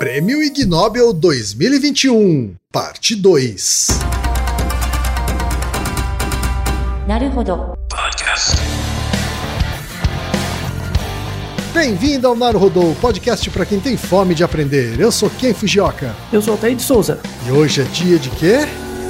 Prêmio Ig Nobel 2021, parte 2. Naruhodo. Bem-vindo ao Naruhodo, podcast para quem tem fome de aprender. Eu sou Ken Fujioka. Eu sou Altair Souza. E hoje é dia de quê?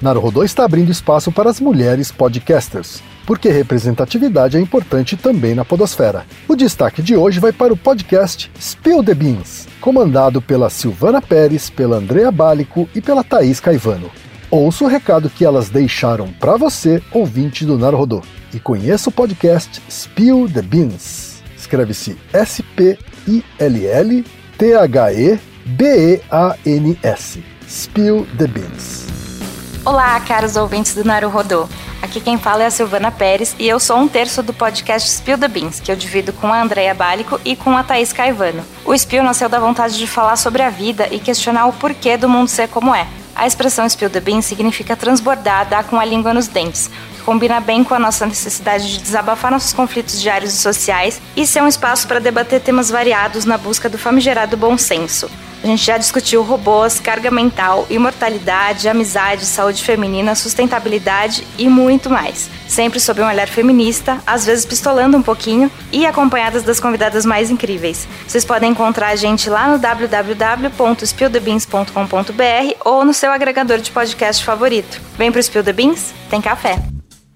Naruhodô está abrindo espaço para as mulheres podcasters, porque representatividade é importante também na podosfera. O destaque de hoje vai para o podcast Spill the Beans, comandado pela Silvana Pérez, pela Andrea Bálico e pela Thaís Caivano. Ouça o recado que elas deixaram para você, ouvinte do Naruhodô, e conheça o podcast Spill the Beans. Escreve-se S-P-I-L-L-T-H-E-B-E-A-N-S. Spill the Beans. Olá, caros ouvintes do Naruhodô. Aqui quem fala é a Silvana Pérez e eu sou um terço do podcast Spill the Beans, que eu divido com a Andrea Bálico e com a Thaís Caivano. O Spill nasceu da vontade de falar sobre a vida e questionar o porquê do mundo ser como é. A expressão Spill the Beans significa transbordar, dar com a língua nos dentes, combina bem com a nossa necessidade de desabafar nossos conflitos diários e sociais e ser um espaço para debater temas variados na busca do famigerado bom senso. A gente já discutiu robôs, carga mental, imortalidade, amizade, saúde feminina, sustentabilidade e muito mais. Sempre sob um olhar feminista, às vezes pistolando um pouquinho e acompanhadas das convidadas mais incríveis. Vocês podem encontrar a gente lá no www.spillthebeans.com.br ou no seu agregador de podcast favorito. Vem pro Spill the Beans? Tem café!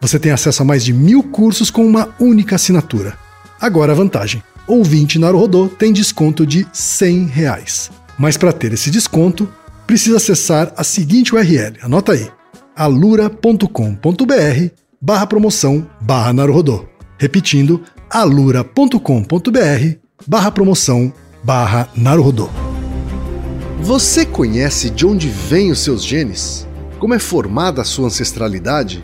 Você tem acesso a mais de mil cursos com uma única assinatura. Agora a vantagem: ouvinte Naruhodô tem desconto de 100 reais. Mas para ter esse desconto, precisa acessar a seguinte URL, anota aí, alura.com.br barra promoção barra Naruhodô. Repetindo, alura.com.br barra promoção barra Naruhodô. Você conhece de onde vêm os seus genes? Como é formada a sua ancestralidade?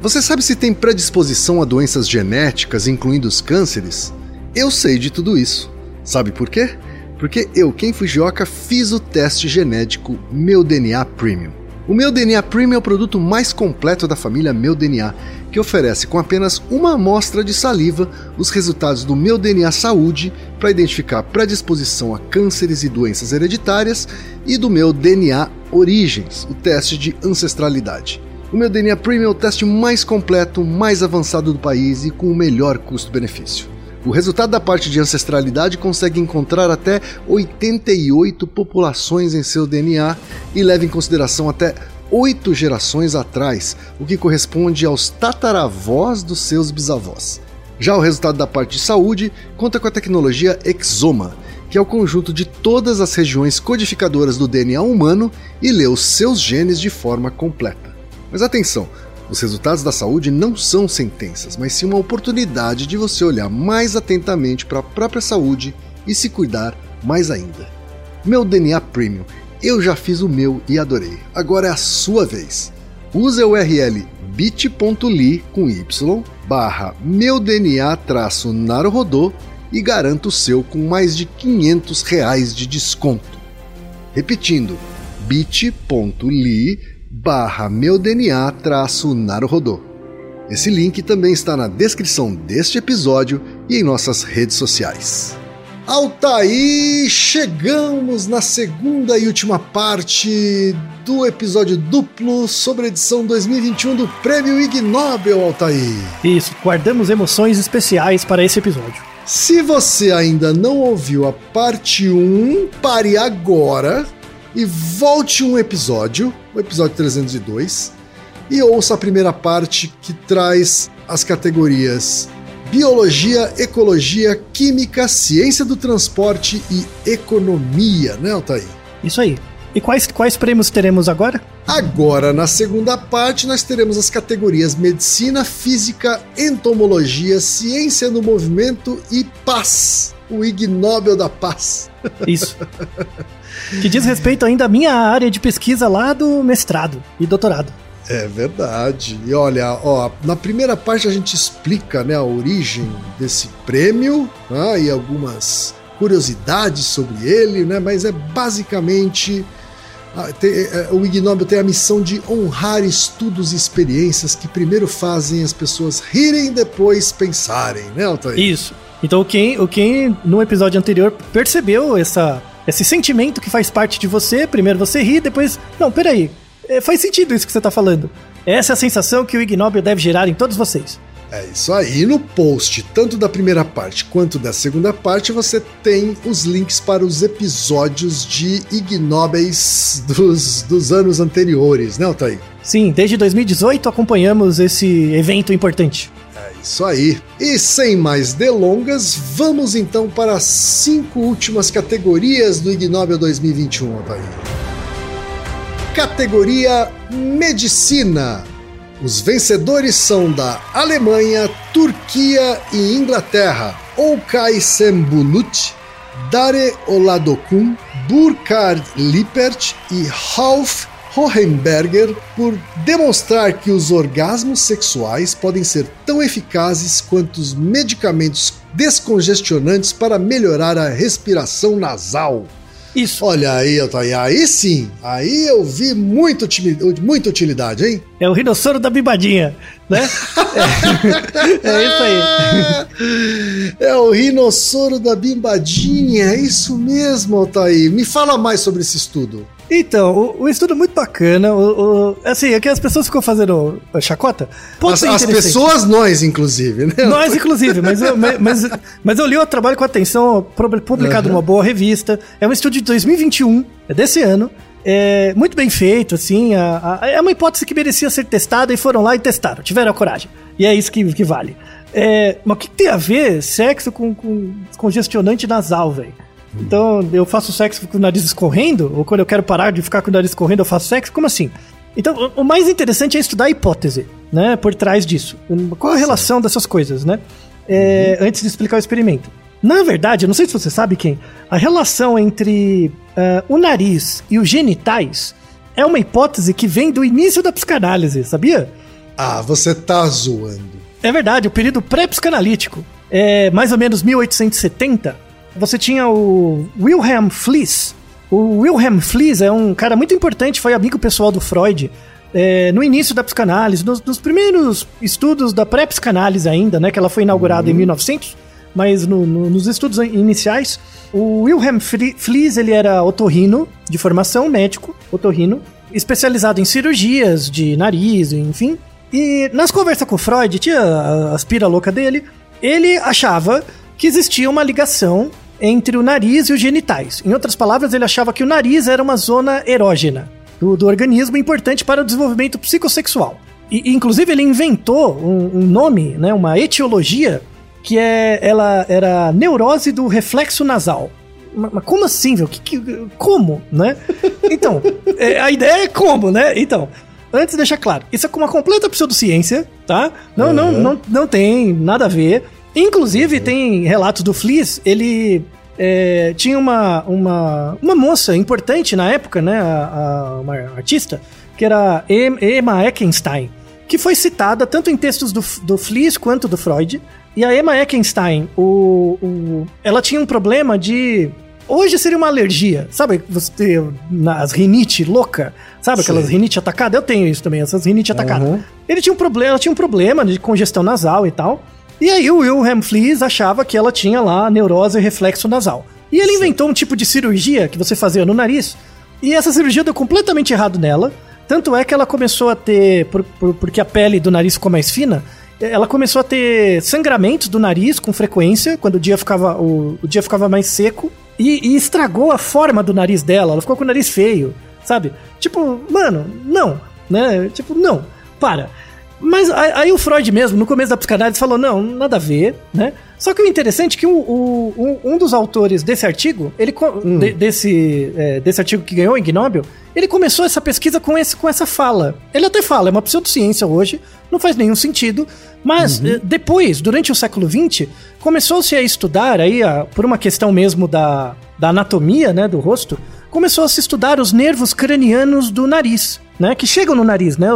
Você sabe se tem predisposição a doenças genéticas, incluindo os cânceres? Eu sei de tudo isso. Sabe por quê? Porque eu, Ken Fujioka, fiz o teste genético Meu DNA Premium. O Meu DNA Premium é o produto mais completo da família Meu DNA que oferece com apenas uma amostra de saliva os resultados do meu DNA Saúde para identificar predisposição a cânceres e doenças hereditárias e do meu DNA Origens, o teste de ancestralidade. O meu DNA Premium é o teste mais completo, mais avançado do país e com o melhor custo-benefício. O resultado da parte de ancestralidade consegue encontrar até 88 populações em seu DNA e leva em consideração até oito gerações atrás, o que corresponde aos tataravós dos seus bisavós. Já o resultado da parte de saúde conta com a tecnologia Exoma, que é o conjunto de todas as regiões codificadoras do DNA humano e lê os seus genes de forma completa. Mas atenção, os resultados da saúde não são sentenças, mas sim uma oportunidade de você olhar mais atentamente para a própria saúde e se cuidar mais ainda. Meu DNA Premium, eu já fiz o meu e adorei. Agora é a sua vez. Use a URL bit.ly com y barra meu DNA traço e garanta o seu com mais de 500 reais de desconto. Repetindo, bit.ly barra meu DNA traço naruhodô. Esse link também está na descrição deste episódio e em nossas redes sociais. Altaí, chegamos na segunda e última parte do episódio duplo sobre a edição 2021 do Prêmio Ig Nobel, Altaí. Isso, guardamos emoções especiais para esse episódio. Se você ainda não ouviu a parte 1, pare agora e volte um episódio, o episódio 302, e ouça a primeira parte que traz as categorias Biologia, Ecologia, Química, Ciência do Transporte e Economia, né, Altair? Isso aí. E quais, quais prêmios teremos agora? Agora, na segunda parte, nós teremos as categorias Medicina, Física, Entomologia, Ciência do Movimento e Paz. O Ig Nobel da Paz. Isso. que diz respeito ainda à minha área de pesquisa lá do mestrado e doutorado. É verdade. E olha, ó, na primeira parte a gente explica né, a origem desse prêmio né, e algumas curiosidades sobre ele, né, mas é basicamente ah, tem, é, o Ig Nobel tem a missão de honrar estudos e experiências que primeiro fazem as pessoas rirem e depois pensarem, né, Altair? Isso. Então quem, o quem no episódio anterior percebeu essa, esse sentimento que faz parte de você, primeiro você ri, depois. Não, peraí. É, faz sentido isso que você tá falando. Essa é a sensação que o Ig Nobel deve gerar em todos vocês. É isso aí. E no post, tanto da primeira parte quanto da segunda parte, você tem os links para os episódios de Ig Nobels dos, dos anos anteriores, né, Altair? Sim, desde 2018 acompanhamos esse evento importante. É isso aí. E sem mais delongas, vamos então para as cinco últimas categorias do Ig Nobel 2021, Altair. Categoria Medicina. Os vencedores são da Alemanha, Turquia e Inglaterra. Okay Sembulut, Dare Oladokun, Burkhard Lippert e Ralf Hohenberger por demonstrar que os orgasmos sexuais podem ser tão eficazes quanto os medicamentos descongestionantes para melhorar a respiração nasal. Isso. Olha aí, Altair, aí sim, aí eu vi muito, muita utilidade, hein? É o rinossoro da bibadinha, né? é, é isso aí. É o rinossoro da bimbadinha, é isso mesmo, Altair. Me fala mais sobre esse estudo. Então, o, o estudo é muito bacana. O, o, assim, é que as pessoas ficam fazendo chacota. Pode As, ser as pessoas, nós, inclusive, né? Nós, inclusive, mas eu, mas, mas eu li o trabalho com atenção, publicado Uhum. numa boa revista. É um estudo de 2021, é desse ano. É muito bem feito, assim. a- a- é uma hipótese que merecia ser testada e foram lá e testaram, tiveram a coragem. E é isso que, que vale. É, mas o que, tem a ver sexo com, com congestionante nasal, velho? Então, eu faço sexo com o nariz escorrendo? Ou quando eu quero parar de ficar com o nariz escorrendo, eu faço sexo? Como assim? Então, o mais interessante é estudar a hipótese, né? Por trás disso. Qual a relação dessas coisas, né? É, Antes de explicar o experimento. Na verdade, não sei se você sabe quem, a relação entre ah, o nariz e os genitais é uma hipótese que vem do início da psicanálise, sabia? Ah, você tá zoando. É verdade, o período pré-psicanalítico, é mais ou menos 1870, você tinha o Wilhelm Fliess. O Wilhelm Fliess é um cara muito importante, foi amigo pessoal do Freud. é, no início da psicanálise, nos, nos primeiros estudos da pré-psicanálise ainda, né, que ela foi inaugurada em 1900, mas no- no- nos estudos iniciais, o Wilhelm Fli- Flies, ele era otorrino, de formação médico, otorrino, especializado em cirurgias de nariz, enfim. E nas conversas com Freud, tinha a- as pira louca dele, ele achava que existia uma ligação entre o nariz e os genitais. Em outras palavras, ele achava que o nariz era uma zona erógena do, do organismo importante para o desenvolvimento psicossexual. E, inclusive, ele inventou um, um nome, né, uma etiologia, que é, ela era neurose do reflexo nasal. Mas, como assim, velho? Que, que- como, né? Então, é, a ideia é como, né? Então, antes deixar claro, isso é uma completa pseudociência, tá? Não, não, não, não tem nada a ver. Inclusive, tem relatos do Flies, ele é, tinha uma, uma, uma moça importante na época, né? A, a- uma artista, que era Em- Emma Eckenstein, que foi citada tanto em textos do, do Flies quanto do Freud. E a Emma Eckenstein, o, o- ela tinha um problema de. Hoje seria uma alergia, sabe? Você tem as rinite louca, sabe? Aquelas rinite atacada. Eu tenho isso também, essas rinite atacada. Ele tinha um problema, ela tinha um problema de congestão nasal e tal. E aí o Wilhelm Flies achava que ela tinha lá neurose e reflexo nasal. E ele inventou um tipo de cirurgia que você fazia no nariz. E essa cirurgia deu completamente errado nela. Tanto é que ela começou a ter, por- por- porque a pele do nariz ficou mais fina, ela começou a ter sangramentos do nariz com frequência, quando o dia ficava, o, o dia ficava mais seco. E, e estragou a forma do nariz dela, ela ficou com o nariz feio, sabe? Tipo, mano, não, né? Tipo, não, para. Mas aí, o Freud mesmo, no começo da psicanálise, falou, não, nada a ver, né? Só que o interessante é que o- o- um, um dos autores desse artigo, ele co- de- desse, é, desse artigo que ganhou o Ig Nobel, ele começou essa pesquisa com, esse, com essa fala. Ele até fala, é uma pseudociência hoje, não faz nenhum sentido, mas eh, depois, durante o século XX, começou-se a estudar, aí, a- por uma questão mesmo da, da anatomia né, do rosto, começou a se estudar os nervos cranianos do nariz, né? Que chegam no nariz, né?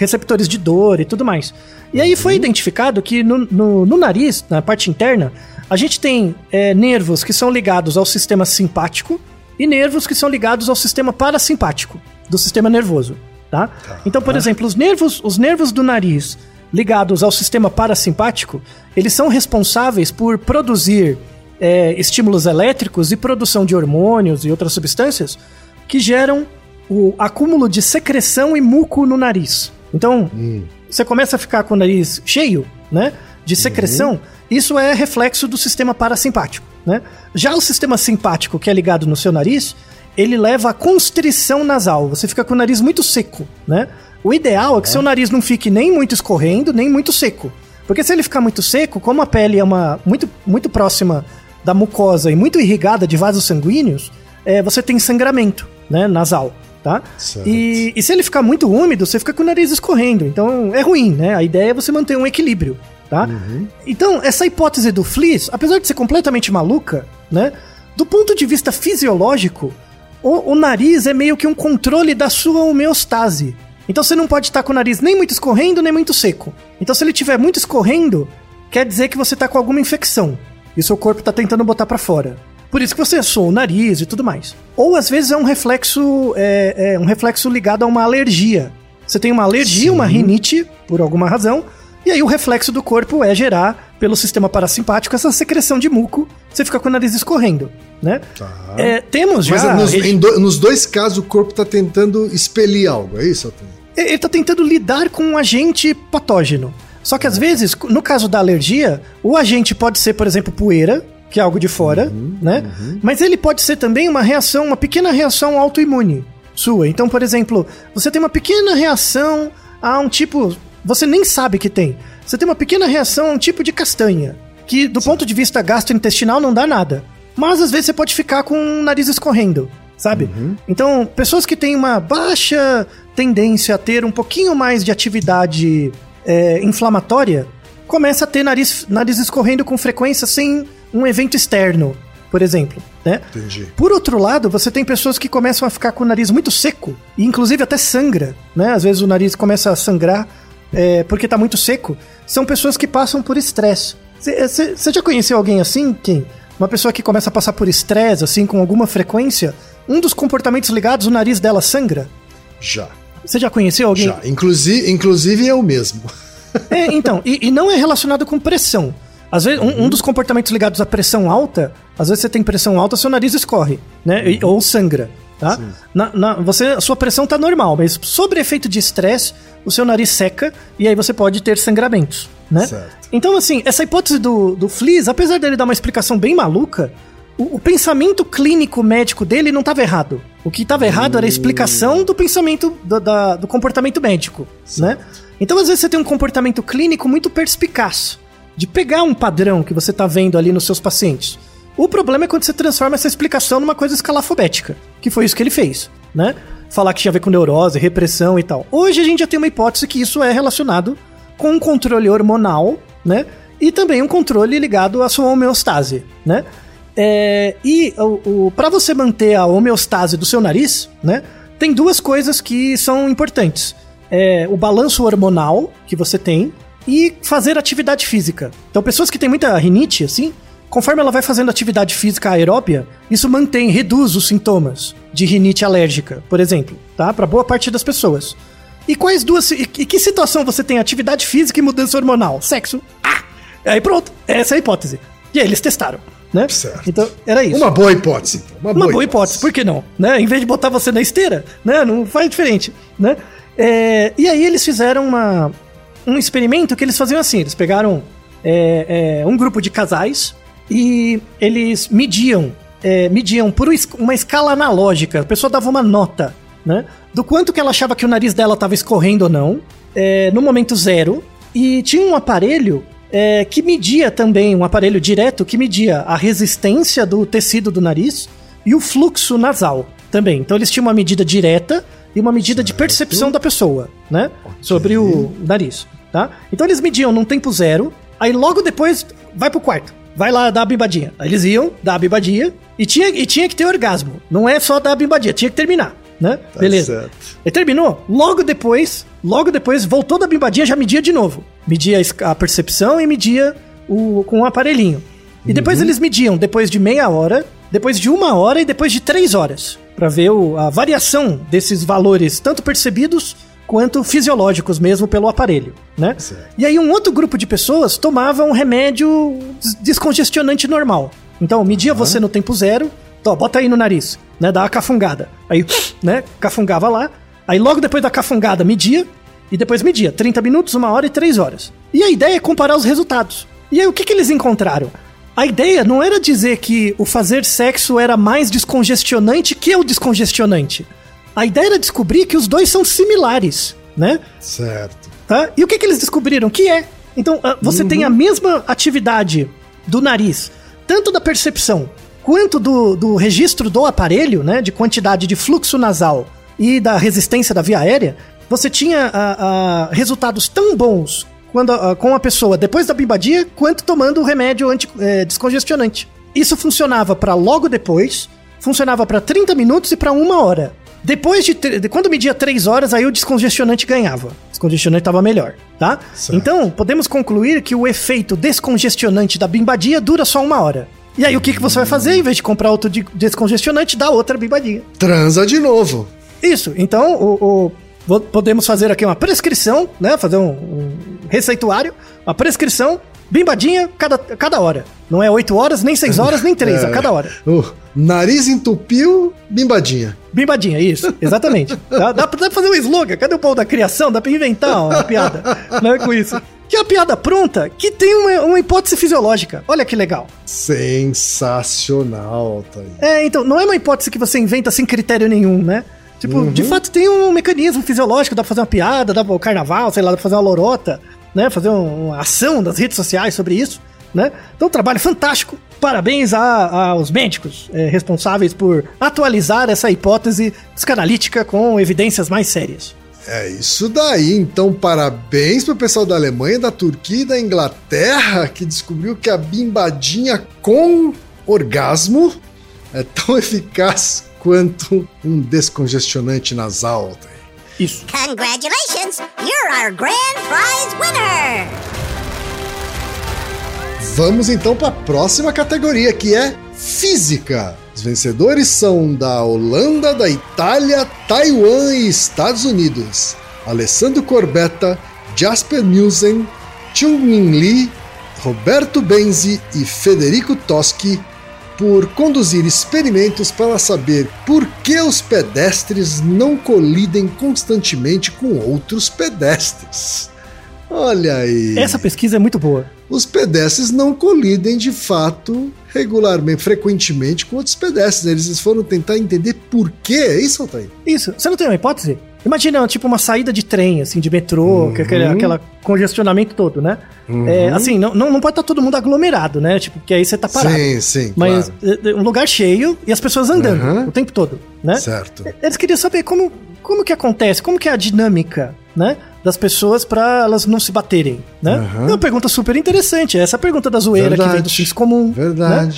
Receptores de dor e tudo mais. E aí foi identificado que no, no- no nariz, na parte interna, a gente tem é, nervos que são ligados ao sistema simpático e nervos que são ligados ao sistema parasimpático do sistema nervoso, tá? Então, por exemplo, os nervos, os nervos do nariz ligados ao sistema parasimpático, eles são responsáveis por produzir é, estímulos elétricos e produção de hormônios e outras substâncias que geram o acúmulo de secreção e muco no nariz. Então, você começa a ficar com o nariz cheio, né? De secreção, isso é reflexo do sistema parasimpático, né? Já o sistema simpático, que é ligado no seu nariz, ele leva a constrição nasal. Você fica com o nariz muito seco, né? O ideal é que seu nariz não fique nem muito escorrendo, nem muito seco. Porque se ele ficar muito seco, como a pele é uma muito, muito próxima da mucosa e muito irrigada de vasos sanguíneos, é, você tem sangramento, né, nasal, tá? E, e se ele ficar muito úmido, você fica com o nariz escorrendo. Então é ruim, né? A ideia é você manter um equilíbrio, tá? Então, essa hipótese do Flies, apesar de ser completamente maluca, né? Do ponto de vista fisiológico, o, o nariz é meio que um controle da sua homeostase. Então você não pode estar com o nariz nem muito escorrendo, nem muito seco. Então se ele estiver muito escorrendo, quer dizer que você está com alguma infecção. E seu corpo está tentando botar para fora. Por isso que você assou o nariz e tudo mais. Ou às vezes é um reflexo, é, é um reflexo ligado a uma alergia. Você tem uma alergia, uma rinite, por alguma razão, e aí o reflexo do corpo é gerar, pelo sistema parasimpático, essa secreção de muco, você fica com o nariz escorrendo, né? Tá. É, temos já... Mas nos, do- nos dois casos o corpo tá tentando expelir algo, é isso, ele tá tentando lidar com um agente patógeno. Só que às vezes, no caso da alergia, o agente pode ser, por exemplo, poeira, que é algo de fora, né? Mas ele pode ser também uma reação, uma pequena reação autoimune sua. Então, por exemplo, você tem uma pequena reação a um tipo. Você nem sabe que tem. Você tem uma pequena reação a um tipo de castanha. Que do ponto de vista gastrointestinal não dá nada. Mas às vezes você pode ficar com o nariz escorrendo, sabe? Então, pessoas que têm uma baixa tendência a ter um pouquinho mais de atividade é, inflamatória, começa a ter nariz, nariz escorrendo com frequência sem um evento externo, por exemplo, né? Entendi. Por outro lado, você tem pessoas que começam a ficar com o nariz muito seco, e inclusive até sangra, né? Às vezes o nariz começa a sangrar é, porque tá muito seco. São pessoas que passam por estresse. Você já conheceu alguém assim, Kim? Uma pessoa que começa a passar por estresse, assim, com alguma frequência, um dos comportamentos ligados, o nariz dela sangra? Já. Você já conheceu alguém? Já, inclusive, inclusive eu mesmo. É, então, e, e não é relacionado com pressão. Às vezes, um, um dos comportamentos ligados à pressão alta, às vezes você tem pressão alta, seu nariz escorre, né? E- ou sangra, tá? Na, na- você, a sua pressão tá normal, mas sob efeito de estresse, o seu nariz seca e aí você pode ter sangramentos, né? Certo. Então, assim, essa hipótese do, do Flies, apesar dele dar uma explicação bem maluca, o, o pensamento clínico médico dele não estava errado. O que estava errado era a explicação do pensamento do, da- do comportamento médico, né? Então, às vezes, você tem um comportamento clínico muito perspicaz de pegar um padrão que você está vendo ali nos seus pacientes. O problema é quando você transforma essa explicação numa coisa escalafobética, que foi isso que ele fez, né? Falar que tinha a ver com neurose, repressão e tal. Hoje a gente já tem uma hipótese que isso é relacionado com um controle hormonal, né? E também um controle ligado à sua homeostase, né? É, e o, o, para você manter a homeostase do seu nariz, né? Tem duas coisas que são importantes. É, o balanço hormonal que você tem e fazer atividade física. Então, pessoas que têm muita rinite, assim, conforme ela vai fazendo atividade física aeróbia, isso mantém, reduz os sintomas de rinite alérgica, por exemplo, tá? Para boa parte das pessoas. E quais duas. E, que situação você tem atividade física e mudança hormonal? Sexo. Ah! Aí pronto, essa é a hipótese. E aí eles testaram, né? Certo. Então, era isso. Uma boa hipótese. então, Uma, Uma boa hipótese, por que não? Né? Em vez de botar você na esteira, né? Não faz diferente, né? É, e aí eles fizeram uma, um experimento que eles faziam assim, eles pegaram é, é, um grupo de casais e eles mediam, é, mediam por uma escala analógica, a pessoa dava uma nota, né? Do quanto que ela achava que o nariz dela estava escorrendo ou não, é, no momento zero, e tinha um aparelho é, que media também, um aparelho direto que media a resistência do tecido do nariz e o fluxo nasal também. Então eles tinham uma medida direta e uma medida de percepção da pessoa, né? Sobre o nariz, tá? Então eles mediam num tempo zero, aí logo depois vai pro quarto. Vai lá dar a bimbadinha. Aí eles iam dar a bimbadinha e tinha, e tinha que ter orgasmo. Não é só dar a bimbadinha, tinha que terminar, né? Beleza. certo. E terminou. Logo depois, logo depois, voltou da bimbadinha, já media de novo. Media a percepção e media o, com o aparelhinho. E depois eles mediam depois de meia hora, depois de uma hora e depois de três horas. Pra ver o- a variação desses valores, tanto percebidos quanto fisiológicos mesmo pelo aparelho, né? Certo. E aí um outro grupo de pessoas tomava um remédio des- descongestionante normal. Então, media você no tempo zero, tó, bota aí no nariz, né? Dá uma cafungada. Aí, né? Cafungava lá. Aí logo depois da cafungada, media. E depois media. 30 minutos, uma hora e três horas. E a ideia é comparar os resultados. E aí o que, que eles encontraram? A ideia não era dizer que o fazer sexo era mais descongestionante que o descongestionante. A ideia era descobrir que os dois são similares, né? Certo. Tá? E o que, que eles descobriram? Que é. Então, ah, você tem a mesma atividade do nariz, tanto da percepção quanto do, do registro do aparelho, né? De quantidade de fluxo nasal e da resistência da via aérea. Você tinha ah, ah, resultados tão bons quando, ah, com a pessoa depois da bimbadia, quanto tomando o remédio anti, eh, descongestionante. Isso funcionava para logo depois, funcionava para 30 minutos e para uma hora. Depois de, de quando media 3 horas, aí o descongestionante ganhava. O descongestionante estava melhor, tá? Certo. Então, podemos concluir que o efeito descongestionante da bimbadia dura só uma hora. E aí, o que, que você vai fazer? Em vez de comprar outro de- descongestionante, dá outra bimbadia. Transa de novo. Isso, então o, o- podemos fazer aqui uma prescrição, né? Fazer um, um receituário, uma prescrição, bimbadinha cada, cada hora. Não é 8 horas, nem 6 horas, nem 3, a cada hora. O nariz entupiu, bimbadinha. Bimbadinha, isso, exatamente. Dá, dá, pra- fazer um slogan, cadê o pau da criação? Dá pra inventar uma piada, não é com isso. Que é uma piada pronta que tem uma, uma hipótese fisiológica. Olha que legal. Sensacional, Thaís. É, então, não é uma hipótese que você inventa sem critério nenhum, né? Tipo, de fato tem um mecanismo fisiológico, dá pra fazer uma piada, dá pra o carnaval, sei lá, dá pra fazer uma lorota, né? Fazer um- uma ação das redes sociais sobre isso, né? Então, um trabalho fantástico. Parabéns a- aos médicos é, responsáveis por atualizar essa hipótese psicanalítica com evidências mais sérias. É isso daí. Então, parabéns pro pessoal da Alemanha, da Turquia e da Inglaterra que descobriu que a bimbadinha com orgasmo é tão eficaz quanto um descongestionante nasal. Isso. Congratulations! You're our grand prize winner! Vamos então para a próxima categoria, que é física. Os vencedores são da Holanda, da Itália, Taiwan e Estados Unidos. Alessandro Corbetta, Jasper Nielsen, Chung Min Lee, Roberto Benzi e Federico Toschi por conduzir experimentos para saber por que os pedestres não colidem constantemente com outros pedestres. Olha aí. Essa pesquisa é muito boa. Os pedestres não colidem de fato regularmente, frequentemente com outros pedestres. Eles foram tentar entender por quê. É isso, Altair? Isso. Você não tem uma hipótese? Imagina, tipo, uma saída de trem, assim, de metrô, Uhum. que é aquele, aquela congestionamento todo, né? É, assim, não, não, não pode estar todo mundo aglomerado, né? Tipo, porque aí você tá parado. Sim, sim. Mas claro. é, é, um lugar cheio e as pessoas andando Uhum. o tempo todo, né? Certo. Eles queriam saber como, como que acontece, como que é a dinâmica, né? Das pessoas pra elas não se baterem, né? Uhum. É uma pergunta super interessante. Essa pergunta da zoeira que vem do Verdade. senso comum. Né?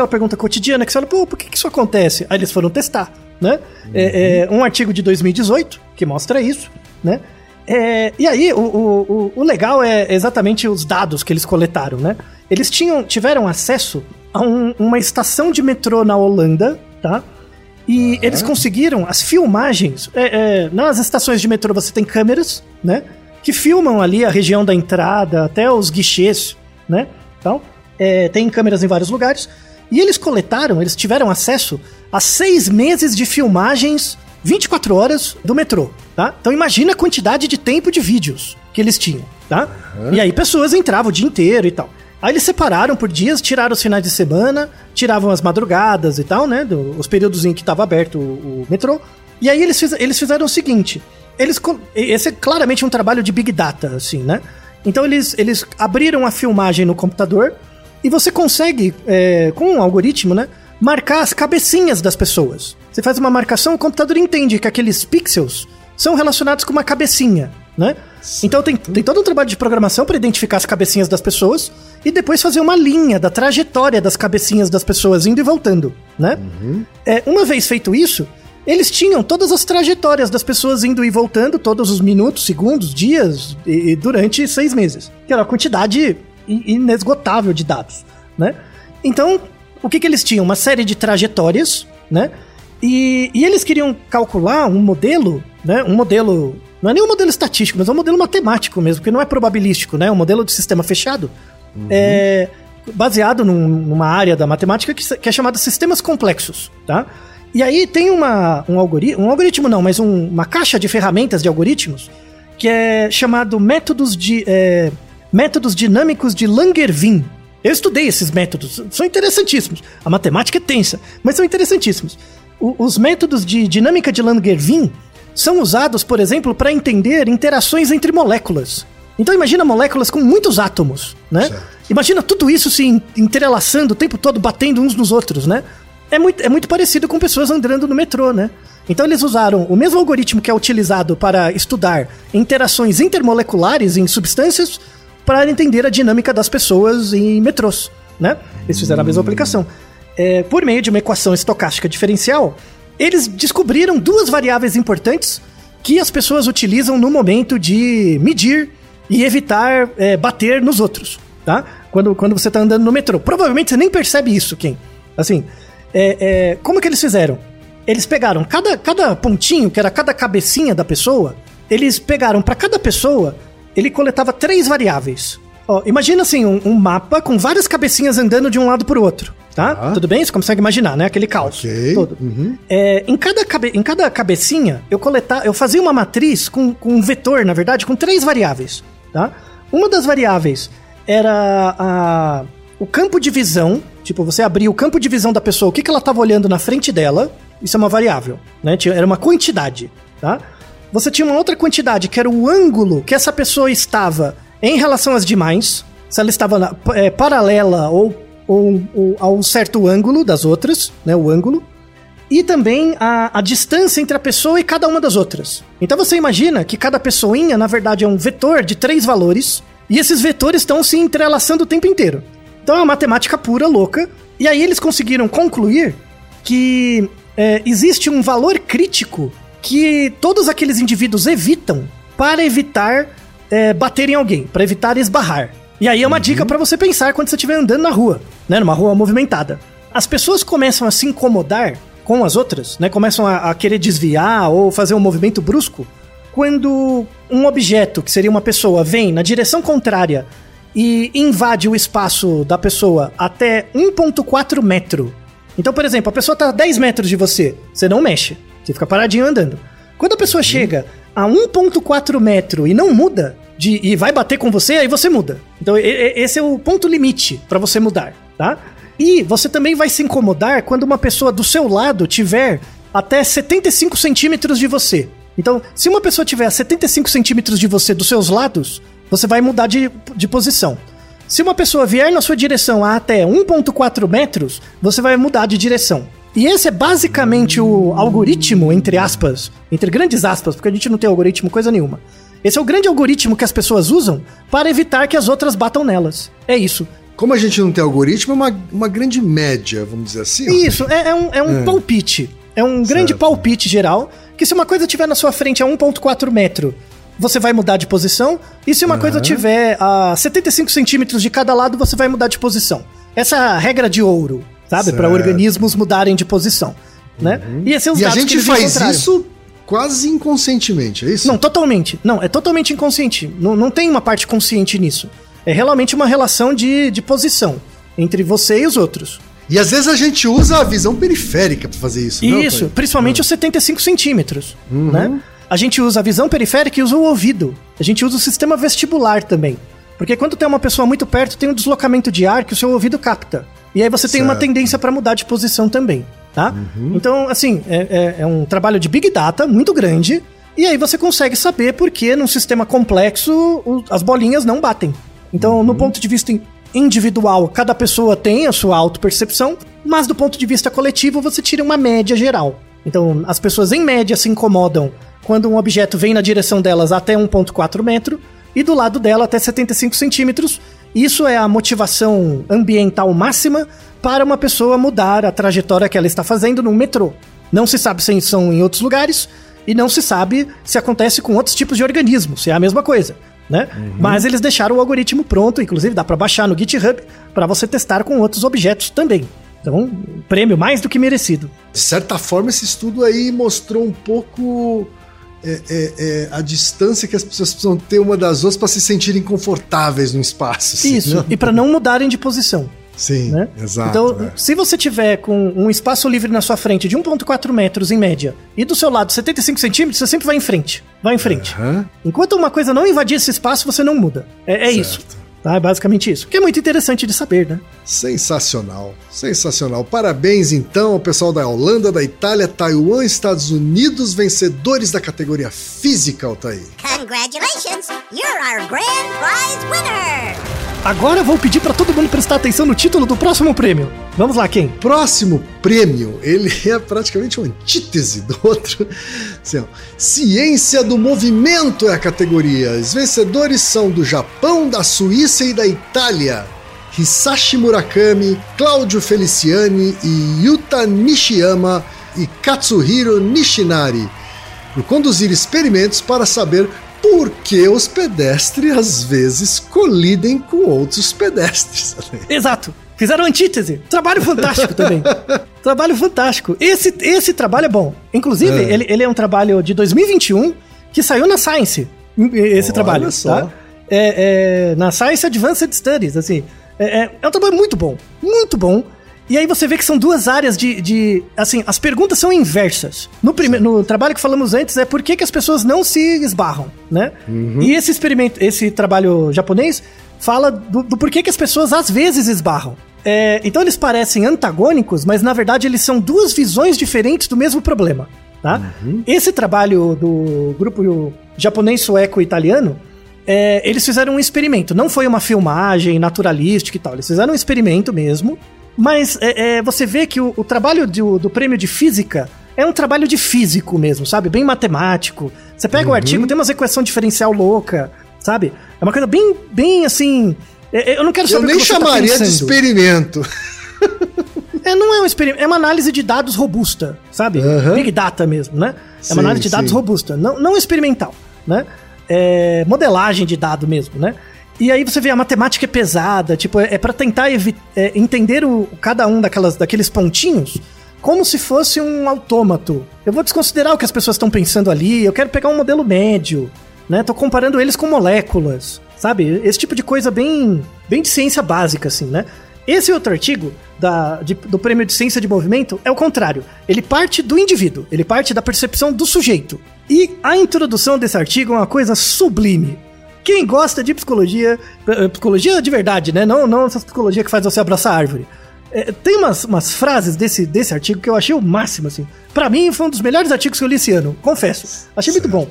Aquela pergunta cotidiana que você fala, pô, por que, que isso acontece? Aí eles foram testar, né? É, é, um artigo de 2018 que mostra isso, né? É, e aí, o, o, o- legal é exatamente os dados que eles coletaram, né? Eles tinham, tiveram acesso a um- uma estação de metrô na Holanda, tá? E eles conseguiram as filmagens. é, é, nas estações de metrô você tem câmeras, né? Que filmam ali a região da entrada, até os guichês, né? Então, é, tem câmeras em vários lugares. E eles coletaram, eles tiveram acesso a seis meses de filmagens 24 horas do metrô, tá? Então imagina a quantidade de tempo de vídeos que eles tinham, tá? E aí pessoas entravam o dia inteiro e tal. Aí eles separaram por dias, tiraram os finais de semana, tiravam as madrugadas e tal, né? do- os períodos em que estava aberto o, o metrô. E aí eles, fiz- eles fizeram o seguinte: eles. Esse é claramente um trabalho de Big Data, assim, né? Então eles, eles abriram a filmagem no computador e você consegue, é, com um algoritmo, né? Marcar as cabecinhas das pessoas. Você faz uma marcação, o computador entende que aqueles pixels são relacionados com uma cabecinha, né? Então tem, tem todo um trabalho de programação para identificar as cabecinhas das pessoas e depois fazer uma linha da trajetória das cabecinhas das pessoas indo e voltando, né? É, uma vez feito isso, eles tinham todas as trajetórias das pessoas indo e voltando, todos os minutos, segundos, dias, e, e durante seis meses. Que era uma quantidade inesgotável de dados, né? Então, o que, que eles tinham? Uma série de trajetórias, né? E, e eles queriam calcular um modelo, né? Um modelo. Não é nem um modelo estatístico, mas é um modelo matemático mesmo, porque não é probabilístico, né? É um modelo de sistema fechado. É, baseado num- numa área da matemática que, que é chamada sistemas complexos, tá? E aí tem uma, um algoritmo, um algoritmo não, mas um- uma caixa de ferramentas de algoritmos que é chamado métodos de é, métodos dinâmicos de Langevin. Eu estudei esses métodos, são interessantíssimos. A matemática é tensa, mas são interessantíssimos. O- os métodos de dinâmica de Langevin são usados, por exemplo, para entender interações entre moléculas. Então imagina moléculas com muitos átomos, né? Certo. Imagina tudo isso se en- entrelaçando o tempo todo, batendo uns nos outros, né? É muito, é muito parecido com pessoas andando no metrô, né? Então eles usaram o mesmo algoritmo que é utilizado para estudar interações intermoleculares em substâncias para entender a dinâmica das pessoas em metrôs, né? Eles fizeram a mesma aplicação. É, por meio de uma equação estocástica diferencial, eles descobriram duas variáveis importantes que as pessoas utilizam no momento de medir e evitar é, bater nos outros, tá? Quando, quando você tá andando no metrô. Provavelmente você nem percebe isso, Kim. Assim, é, é, como que eles fizeram? Eles pegaram cada, cada pontinho, que era cada cabecinha da pessoa, eles pegaram para cada pessoa, ele coletava três variáveis. Ó, imagina assim, um, um mapa com várias cabecinhas andando de um lado pro outro, tá? Tá. Tudo bem? Você consegue imaginar, né? Aquele caos todo. Uhum. É, em, cada cabe- em cada cabecinha, eu coletar, eu fazia uma matriz com, com um vetor, na verdade, com três variáveis, tá? Uma das variáveis era a, o campo de visão, tipo, você abria o campo de visão da pessoa, o que, que ela estava olhando na frente dela, isso é uma variável, né? Era uma quantidade, tá? Você tinha uma outra quantidade, que era o ângulo que essa pessoa estava em relação às demais, se ela estava na- é, paralela ou, ou, ou a um certo ângulo das outras, né? O ângulo e também a, a distância entre a pessoa e cada uma das outras. Então você imagina que cada pessoinha, na verdade, é um vetor de três valores, e esses vetores estão se entrelaçando o tempo inteiro. Então é uma matemática pura, louca, e aí eles conseguiram concluir que é, existe um valor crítico que todos aqueles indivíduos evitam para evitar é, bater em alguém, para evitar esbarrar. E aí é uma dica para você pensar quando você estiver andando na rua, né, numa rua movimentada. as pessoas começam a se incomodar com as outras, né? Começam a, a querer desviar ou fazer um movimento brusco quando um objeto, que seria uma pessoa, vem na direção contrária e invade o espaço da pessoa até 1.4 metro. Então, por exemplo, a pessoa tá a 10 metros de você, você não mexe, você fica paradinho andando. Quando a pessoa chega a 1.4 metro e não muda, de, e vai bater com você, aí você muda. Então, e- e- esse é o ponto limite pra você mudar, tá? E você também vai se incomodar quando uma pessoa do seu lado tiver até 75 centímetros de você. Então, se uma pessoa tiver a 75 centímetros de você dos seus lados, você vai mudar de, de posição. Se uma pessoa vier na sua direção a até 1.4 metros, você vai mudar de direção. E esse é basicamente o algoritmo, entre aspas, entre grandes aspas, porque a gente não tem algoritmo coisa nenhuma. Esse é o grande algoritmo que as pessoas usam para evitar que as outras batam nelas. É isso. Como a gente não tem algoritmo, é uma, uma grande média, vamos dizer assim. Isso, é, é um, é um palpite. É um grande Certo. palpite geral, que se uma coisa estiver na sua frente a 1.4 metro, você vai mudar de posição, e se uma coisa tiver a 75 centímetros de cada lado, você vai mudar de posição. Essa é a regra de ouro, sabe? Para organismos mudarem de posição, né? E esses são os E a gente faz isso quase inconscientemente, é isso? Não, totalmente. Não, é totalmente inconsciente. Não, não tem uma parte consciente nisso. É realmente uma relação de, de posição entre você e os outros. E às vezes a gente usa a visão periférica pra fazer isso, não, Isso, Tony? principalmente os 75 centímetros, né? A gente usa a visão periférica e usa o ouvido. A gente usa o sistema vestibular também. Porque quando tem uma pessoa muito perto, tem um deslocamento de ar que o seu ouvido capta. E aí você tem uma Certo. tendência para mudar de posição também, tá? Então, assim, é, é- é um trabalho de Big Data muito grande. E aí você consegue saber por que num sistema complexo as bolinhas não batem. Então, no ponto de vista in- individual, cada pessoa tem a sua autopercepção, mas do ponto de vista coletivo, você tira uma média geral. Então, as pessoas em média se incomodam quando um objeto vem na direção delas até 1,4 metro e do lado dela até 75 centímetros. Isso é a motivação ambiental máxima para uma pessoa mudar a trajetória que ela está fazendo no metrô. Não se sabe se são em outros lugares e não se sabe se acontece com outros tipos de organismos, se é a mesma coisa, né? Mas eles deixaram o algoritmo pronto, inclusive dá para baixar no GitHub para você testar com outros objetos também. Então, um prêmio mais do que merecido. De certa forma, esse estudo aí mostrou um pouco é, é, é, a distância que as pessoas precisam ter uma das outras para se sentirem confortáveis no espaço. assim, Isso, né? e para não mudarem de posição. Sim, né? exato. então, é. se você tiver com um espaço livre na sua frente de 1,4 metros em média e do seu lado 75 centímetros, você sempre vai em frente. Vai em frente. Aham. Enquanto uma coisa não invadir esse espaço, você não muda. É, é isso. Tá? É basicamente isso. Que é muito interessante de saber, né? Sensacional, sensacional. Parabéns então ao pessoal da Holanda, da Itália, Taiwan, Estados Unidos, vencedores da categoria física, Altair. Congratulations! You're our grand prize winner! Agora vou pedir para todo mundo prestar atenção no título do próximo prêmio. Vamos lá, quem? Próximo prêmio, ele é praticamente uma antítese do outro. Assim, Ciência do movimento é a categoria. Os vencedores são do Japão, da Suíça e da Itália. Hisashi Murakami, Cláudio Feliciani e Yuta Nishiyama e Katsuhiro Nishinari, por conduzir experimentos para saber por que os pedestres às vezes colidem com outros pedestres. Exato. Fizeram antítese. Trabalho fantástico também. trabalho fantástico. Esse, esse trabalho é bom. Inclusive, É. Ele, ele é um trabalho de 2021 que saiu na Science. Esse Olha trabalho. só. Tá? É, é, na Science Advanced Studies, assim. É, é- é um trabalho muito bom. Muito bom. E aí você vê que são duas áreas de. de assim, as perguntas são inversas. No, prime- no trabalho que falamos antes é por que, que as pessoas não se esbarram, né? E esse experimento, esse trabalho japonês fala do, do porquê que as pessoas às vezes esbarram. É, então eles parecem antagônicos, mas na verdade eles são duas visões diferentes do mesmo problema. Tá? Esse trabalho do grupo japonês, sueco e italiano, é, eles fizeram um experimento. Não foi uma filmagem naturalística e tal. Eles fizeram um experimento mesmo. Mas é, é, você vê que o, o trabalho do, do prêmio de física é um trabalho de físico mesmo, sabe? Bem matemático. Você pega o artigo, tem umas equação diferencial louca, sabe? É uma coisa bem, bem assim. é- é- Eu não quero Eu saber o nem que você tá chamaria de pensando. experimento. É, não é um experimento, é uma análise de dados robusta, sabe? Aham. Big data mesmo, né? é Sim, uma análise de dados sim. robusta, não, não experimental, né? É modelagem de dado mesmo, né? E aí você vê a matemática é pesada, tipo, é, é para tentar é, entender o, cada um daquelas, daqueles pontinhos como se fosse um autômato. Eu vou desconsiderar o que as pessoas estão pensando ali, eu quero pegar um modelo médio, né? Tô comparando eles com moléculas, sabe? Esse tipo de coisa bem, bem de ciência básica, assim, né? Esse outro artigo da, de- do prêmio de ciência de movimento é o contrário. Ele parte do indivíduo, ele parte da percepção do sujeito. E a introdução desse artigo é uma coisa sublime. Quem gosta de psicologia, eh, psicologia de verdade, né? Não, não essa psicologia que faz você abraçar a árvore. É, tem umas, umas frases desse, desse artigo que eu achei o máximo, assim. Pra mim, foi um dos melhores artigos que eu li esse ano, confesso. Achei muito bom.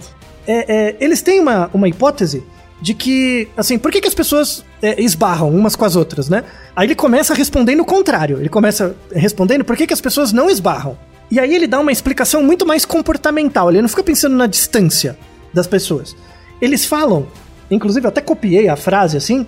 É, é, eles têm uma, uma hipótese de que, assim, por que, que as pessoas é, esbarram umas com as outras, né? Aí ele começa respondendo o contrário. Ele começa respondendo por que, que as pessoas não esbarram. E aí ele dá uma explicação muito mais comportamental. Ele não fica pensando na distância das pessoas. Eles falam, inclusive eu até copiei a frase assim,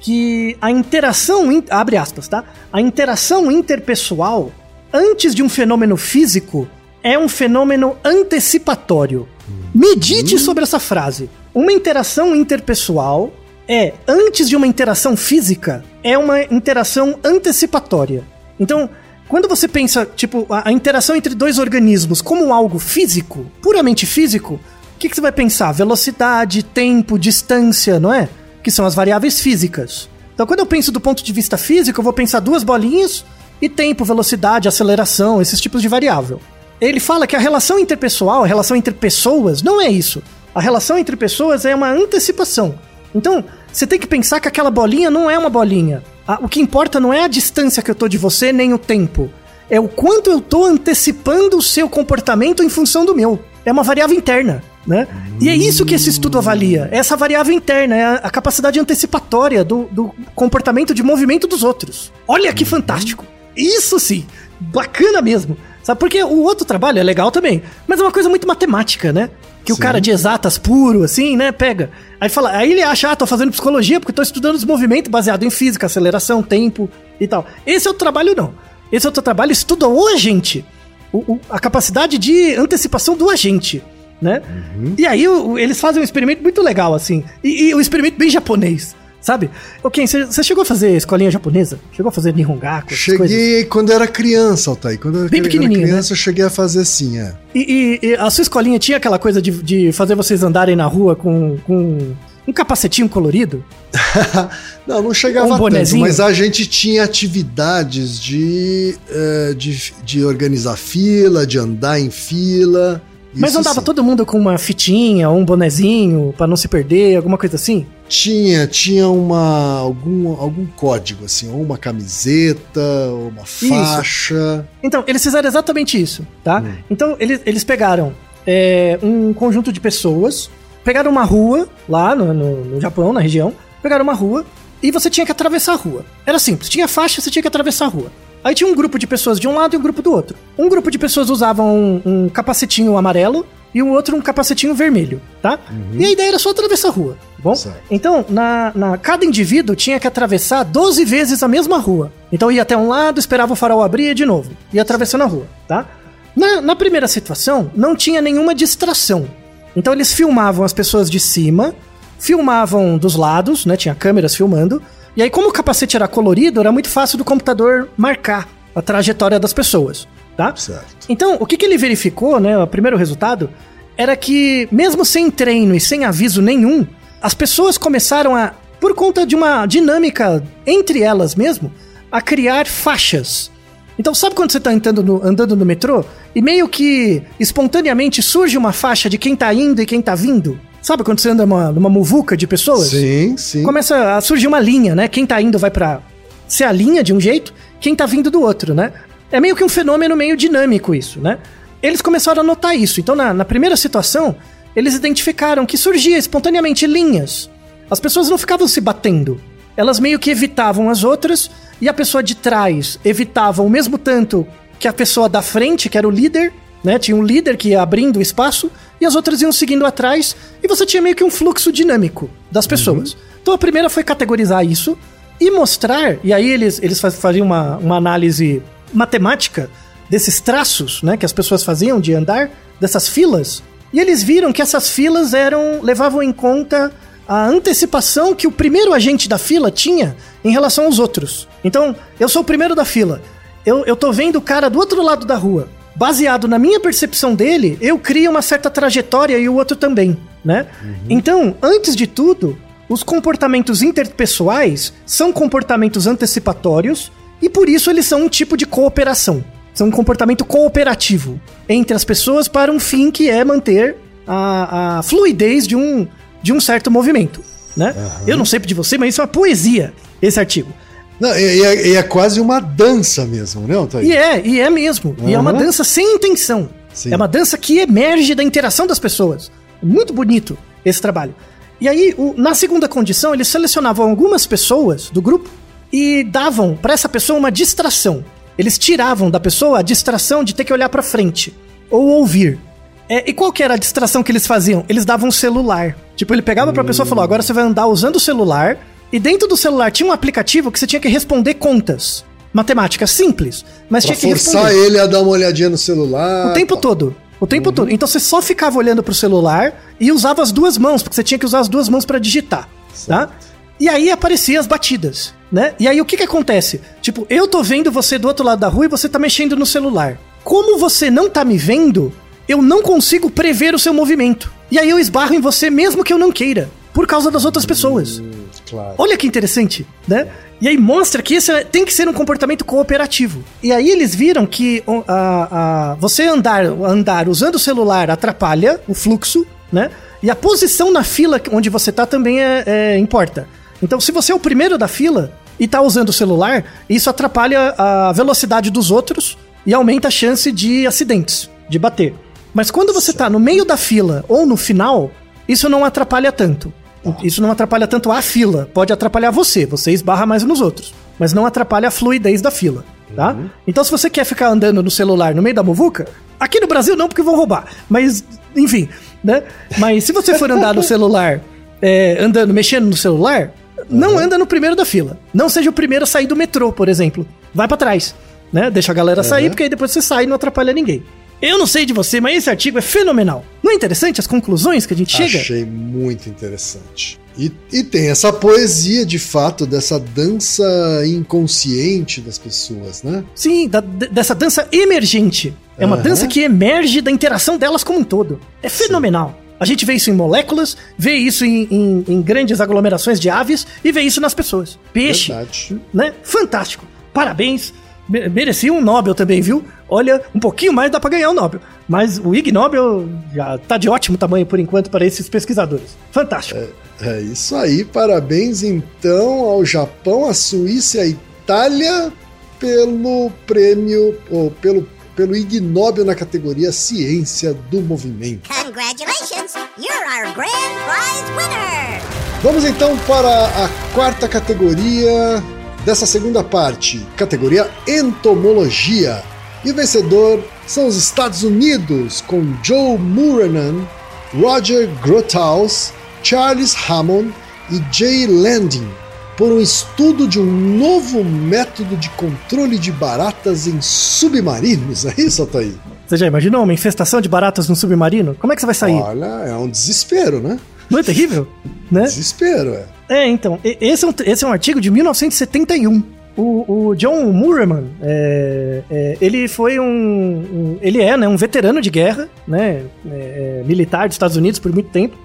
que a interação, in- abre aspas, tá? A interação interpessoal antes de um fenômeno físico é um fenômeno antecipatório. Medite sobre essa frase. Uma interação interpessoal é antes de uma interação física, é uma interação antecipatória. Então, quando você pensa, tipo, a, a interação entre dois organismos como algo físico, puramente físico, que, que você vai pensar? Velocidade, tempo, distância, não é? Que são as variáveis físicas. Então, quando eu penso do ponto de vista físico, eu vou pensar duas bolinhas e tempo, velocidade, aceleração, esses tipos de variável. Ele fala que a relação interpessoal, a relação entre pessoas, não é isso. A relação entre pessoas é uma antecipação. Então, você tem que pensar que aquela bolinha não é uma bolinha. O que importa não é a distância que eu tô de você, nem o tempo. É o quanto eu tô antecipando o seu comportamento em função do meu. É uma variável interna, né? E é isso que esse estudo avalia. É Essa variável interna, é a, capacidade antecipatória do, do comportamento de movimento dos outros. Olha que fantástico. Isso sim, bacana mesmo. Sabe, porque o outro trabalho é legal também, mas é uma coisa muito matemática, né? Que o cara de exatas puro, assim, né, pega. Aí fala, aí ele acha, ah, tô fazendo psicologia porque tô estudando os movimentos baseado em física, aceleração, tempo e tal. Esse outro trabalho não. Esse outro trabalho estuda o agente. O- o- a capacidade de antecipação do agente, né? E aí o- eles fazem um experimento muito legal, assim. E, e um experimento bem japonês, sabe? Ok, você chegou a fazer escolinha japonesa? Chegou a fazer Nihongaku? essas coisas? Cheguei quando era criança, Altair. Quando eu Bem era pequenininho, criança, eu cheguei a fazer assim, é. E, e- e a sua escolinha tinha aquela coisa de, de fazer vocês andarem na rua com, com um capacetinho colorido? não, não chegava Um tanto, bonezinho? mas a gente tinha atividades de, eh, de, de organizar fila, de andar em fila. Mas Isso andava sim. todo mundo com uma fitinha, um bonezinho, pra não se perder, alguma coisa assim? Tinha, tinha uma, algum, algum código, assim, ou uma camiseta, ou uma faixa. Então, eles fizeram exatamente isso, tá? Então, eles, eles pegaram é, um conjunto de pessoas, pegaram uma rua lá no, no- no Japão, na região, pegaram uma rua e você tinha que atravessar a rua. Era simples, tinha faixa, você tinha que atravessar a rua. Aí tinha um grupo de pessoas de um lado e um grupo do outro. Um grupo de pessoas usavam um, um capacetinho amarelo e o outro um capacetinho vermelho, tá? E a ideia era só atravessar a rua, bom? Certo. Então, na, na- cada indivíduo tinha que atravessar 12 vezes a mesma rua. Então ia até um lado, esperava o farol abrir e de novo. Ia atravessando a rua, tá? Na, na primeira situação, não tinha nenhuma distração. Então eles filmavam as pessoas de cima, filmavam dos lados, né? Tinha câmeras filmando. E aí, como o capacete era colorido, era muito fácil do computador marcar a trajetória das pessoas, tá? Certo. Então, o que, que ele verificou, né? O primeiro resultado era que, mesmo sem treino e sem aviso nenhum, as pessoas começaram a, por conta de uma dinâmica entre elas mesmo, a criar faixas. Então, sabe quando você tá andando no, andando no metrô e meio que espontaneamente surge uma faixa de quem tá indo e quem tá vindo? Sabe quando você anda numa, numa muvuca de pessoas? Sim, sim. começa a surgir uma linha, né? Quem tá indo vai pra ser a linha de um jeito, quem tá vindo do outro, né? É meio que um fenômeno meio dinâmico isso, né? Eles começaram a notar isso. Então, na, na primeira situação, eles identificaram que surgia espontaneamente linhas. As pessoas não ficavam se batendo. Elas meio que evitavam as outras e a pessoa de trás evitava o mesmo tanto que a pessoa da frente, que era o líder, né? Tinha um líder que ia abrindo o espaço e as outras iam seguindo atrás e você tinha meio que um fluxo dinâmico das pessoas. Então a primeira foi categorizar isso e mostrar, e aí eles, eles faz- faziam uma, uma análise matemática desses traços, né, que as pessoas faziam de andar, dessas filas, e eles viram que essas filas eram levavam em conta a antecipação que o primeiro agente da fila tinha em relação aos outros. Então, eu sou o primeiro da fila. Eu, eu tô vendo o cara do outro lado da rua. Baseado na minha percepção dele, eu crio uma certa trajetória e o outro também, né? Então, antes de tudo, os comportamentos interpessoais são comportamentos antecipatórios e por isso eles são um tipo de cooperação. São um comportamento cooperativo entre as pessoas para um fim que é manter a, a fluidez de um, de um certo movimento, né? Eu não sei de você, mas isso é uma poesia, esse artigo. Não, e, é, é quase uma dança mesmo, né, Altair? E é, e é mesmo. E é uma Uhum. dança sem intenção. Sim. É uma dança que emerge da interação das pessoas. Muito bonito esse trabalho. E aí, o- na segunda condição, eles selecionavam algumas pessoas do grupo e davam pra essa pessoa uma distração. Eles tiravam da pessoa a distração de ter que olhar pra frente ou ouvir. É, e qual que era a distração que eles faziam? Eles davam um celular. Tipo, ele pegava pra pessoa e falou: agora você vai andar usando o celular. E dentro do celular tinha um aplicativo que você tinha que responder contas. Matemática simples, mas Pra tinha que forçar responder. ele a dar uma olhadinha no celular. O tempo tá. todo. O tempo todo. Então você só ficava olhando pro celular e usava as duas mãos, porque você tinha que usar as duas mãos pra digitar, tá? E aí apareciam as batidas, né? E aí o que que acontece? Tipo, eu tô vendo você do outro lado da rua e você tá mexendo no celular. Como você não tá me vendo, eu não consigo prever o seu movimento. E aí eu esbarro em você mesmo que eu não queira, por causa das outras pessoas. Claro. Olha que interessante, né? E aí mostra que isso é- tem que ser um comportamento cooperativo. E aí eles viram que o- a, a- você andar, andar usando o celular atrapalha o fluxo, né? E a posição na fila onde você tá também é, é- importa. Então, se você é o primeiro da fila e tá usando o celular, isso atrapalha a velocidade dos outros e aumenta a chance de acidentes, de bater. Mas quando você tá no meio da fila ou no final, isso não atrapalha tanto. Isso não atrapalha tanto a fila, pode atrapalhar você, você esbarra mais nos outros, mas não atrapalha a fluidez da fila, tá? Então se você quer ficar andando no celular no meio da muvuca, aqui no Brasil não porque vão roubar, mas enfim, né? Mas se você for andar no celular, é, andando, mexendo no celular, não anda no primeiro da fila. Não seja o primeiro a sair do metrô, por exemplo. Vai pra trás, né? Deixa a galera sair, porque aí depois você sai e não atrapalha ninguém. Eu não sei de você, mas esse artigo é fenomenal. Não é interessante as conclusões que a gente chega? Achei muito interessante. E, e tem essa poesia, de fato, dessa dança inconsciente das pessoas, né? Sim, da- dessa dança emergente. É uma Aham. dança que emerge da interação delas como um todo. É fenomenal. A gente vê isso em moléculas, vê isso em, em- em grandes aglomerações de aves e vê isso nas pessoas. Peixe, Verdade. né? Fantástico. Parabéns. Me- Merecia um Nobel também, viu? Olha, um pouquinho mais dá pra ganhar o Nobel. Mas o Ig Nobel já tá de ótimo tamanho por enquanto para esses pesquisadores. Fantástico. É isso aí, parabéns então ao Japão, à Suíça e à Itália pelo prêmio, ou pelo, pelo Ig Nobel na categoria Ciência do Movimento. Congratulations, you're our grand prize winner! Vamos então para a quarta categoria dessa segunda parte, categoria Entomologia. E o vencedor são os Estados Unidos, com Joe Muranan, Roger Grothaus, Charles Hammond e Jay Landing, por um estudo de um novo método de controle de baratas em submarinos. É isso, Altair? Você já imaginou uma infestação de baratas no submarino? Como é que você vai sair? Olha, é um desespero, né? Não é terrível? Né? Desespero, é. É, então, esse é um, esse é um artigo de 1971. O, o John Murman, é, é, ele foi um, um- Ele é, né, um veterano de guerra, né? é, é, militar dos Estados Unidos por muito tempo.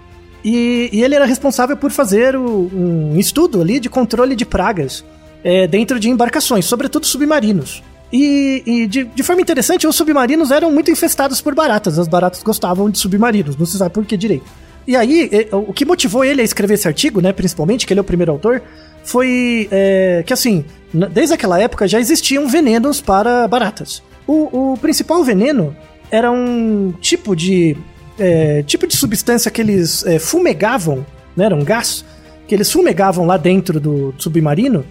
E, e ele era responsável por fazer o- um estudo ali de controle de pragas é, dentro de embarcações, sobretudo submarinos. E, e de, de forma interessante, os submarinos eram muito infestados por baratas. As baratas gostavam de submarinos, não se sabe por que direito. E aí, o que motivou ele a escrever esse artigo, né, principalmente, que ele é o primeiro autor, foi é, que, assim, desde aquela época já existiam venenos para baratas. O, o principal veneno era um tipo de é, tipo de substância que eles é, fumegavam, né, era um gás, que eles fumegavam lá dentro do submarino,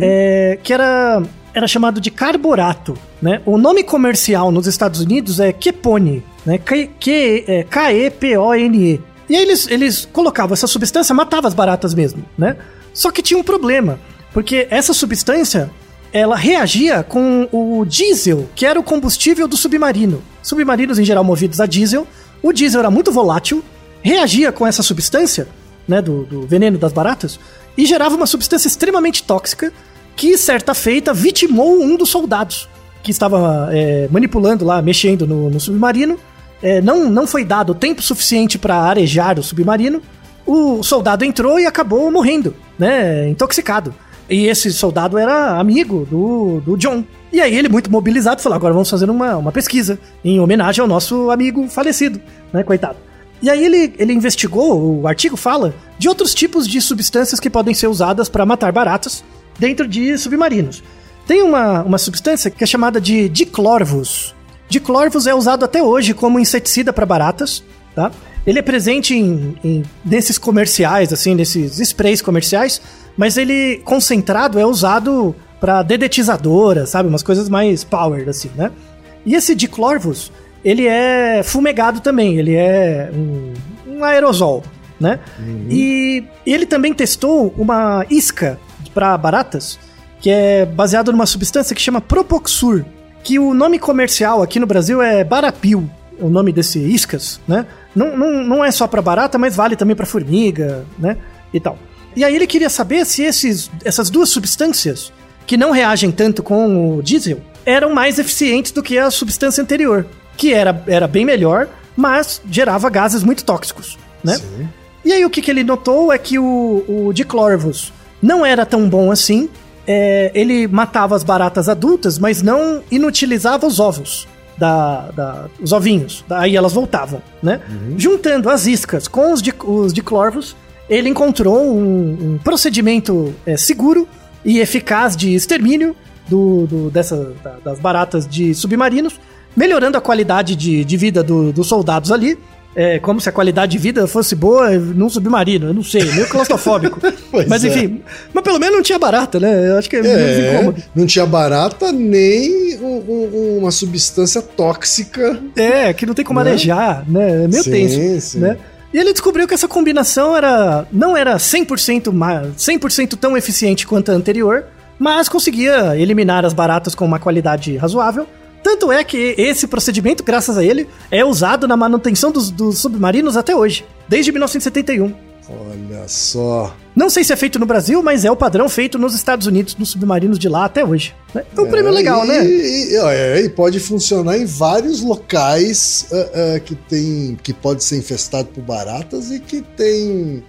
é, que era, era chamado de carborato. Né? O nome comercial nos Estados Unidos é Kepone, né? K-E-P-O-N-E. E aí eles, eles colocavam essa substância, matava as baratas mesmo, né? Só que tinha um problema, porque essa substância ela reagia com o diesel, que era o combustível do submarino. Submarinos em geral movidos a diesel. O diesel era muito volátil, reagia com essa substância né, do, do veneno das baratas, e gerava uma substância extremamente tóxica que, certa feita, vitimou um dos soldados que estava é, manipulando lá, mexendo no, no submarino. É, não, não foi dado tempo suficiente para arejar o submarino. O soldado entrou e acabou morrendo, né, intoxicado. E esse soldado era amigo do, do John. E aí ele, muito mobilizado, falou: agora vamos fazer uma, uma pesquisa em homenagem ao nosso amigo falecido, né? Coitado. E aí ele, ele investigou, o artigo fala, de outros tipos de substâncias que podem ser usadas para matar baratas dentro de submarinos. Tem uma, uma substância que é chamada de diclorvus. Diclorvus é usado até hoje como inseticida para baratas, tá? Ele é presente em, em, nesses comerciais, assim, nesses sprays comerciais, mas ele concentrado é usado para dedetizadora, sabe? Umas coisas mais power, assim, né? E esse diclorvus, ele é fumegado também, ele é um, um aerosol, né? Uhum. E ele também testou uma isca para baratas, que é baseado numa substância que chama Propoxur, que o nome comercial aqui no Brasil é Barapil, o nome desse iscas, né? Não, não, não é só para barata, mas vale também para formiga, né? E tal. E aí ele queria saber se esses, essas duas substâncias, que não reagem tanto com o diesel, eram mais eficientes do que a substância anterior que era, era bem melhor, mas gerava gases muito tóxicos, né? Sim. E aí o que, que ele notou é que o, o Diclorvus não era tão bom assim. É, ele matava as baratas adultas, mas não inutilizava os ovos. Da, da, os ovinhos. Aí elas voltavam, né? Uhum. Juntando as iscas com os, de, os diclorvos, ele encontrou um, um procedimento é, seguro e eficaz de extermínio do, do dessa, da, das baratas de submarinos melhorando a qualidade de, de vida do, dos soldados ali. É, como se a qualidade de vida fosse boa num submarino, eu não sei, meio claustrofóbico. mas é. enfim, é. mas pelo menos não tinha barata, né? Eu acho que é, é incômodo. Não tinha barata nem um, um, uma substância tóxica. É, que não tem como né? arejar, né? É meio sim, tenso, sim. né? E ele descobriu que essa combinação era não era 100%, mais, 100 tão eficiente quanto a anterior, mas conseguia eliminar as baratas com uma qualidade razoável tanto é que esse procedimento, graças a ele, é usado na manutenção dos, dos submarinos até hoje, desde 1971. Olha só. Não sei se é feito no Brasil, mas é o padrão feito nos Estados Unidos, nos submarinos de lá até hoje. Né? É um é, prêmio legal, e, né? E, é, e, pode funcionar em vários locais uh, uh, que tem que pode ser infestado por baratas e que tem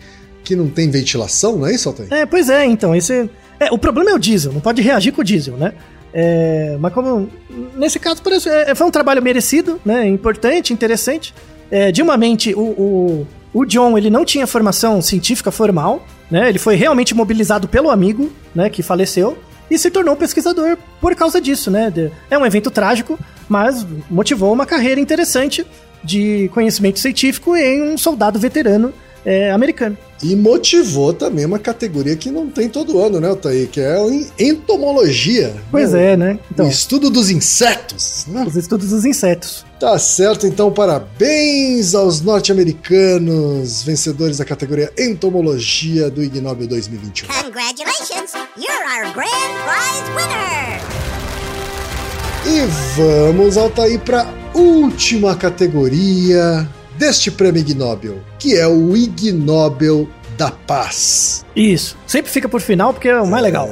que não tem ventilação, não é isso, Altair? É, pois é, então, esse é, o problema é o diesel, não pode reagir com o diesel, né? É, mas como nesse caso parece, é, foi um trabalho merecido, né? Importante, interessante. É, de uma mente, o, o, o, John ele não tinha formação científica formal, né? Ele foi realmente mobilizado pelo amigo, né? Que faleceu e se tornou pesquisador por causa disso, né? É um evento trágico, mas motivou uma carreira interessante de conhecimento científico em um soldado veterano é, americano. E motivou também uma categoria que não tem todo ano, né, Otay? Que é a entomologia. Pois né? é, né? Então, o estudo dos insetos. Né? Os estudos dos insetos. Tá certo, então parabéns aos norte-americanos vencedores da categoria Entomologia do Ig Nobel 2021. Congratulations, you're our grand prize winner! E vamos, Altair, para última categoria deste prêmio Ig Nobel, que é o Ig Nobel da Paz. Isso, sempre fica por final porque é o mais é... legal.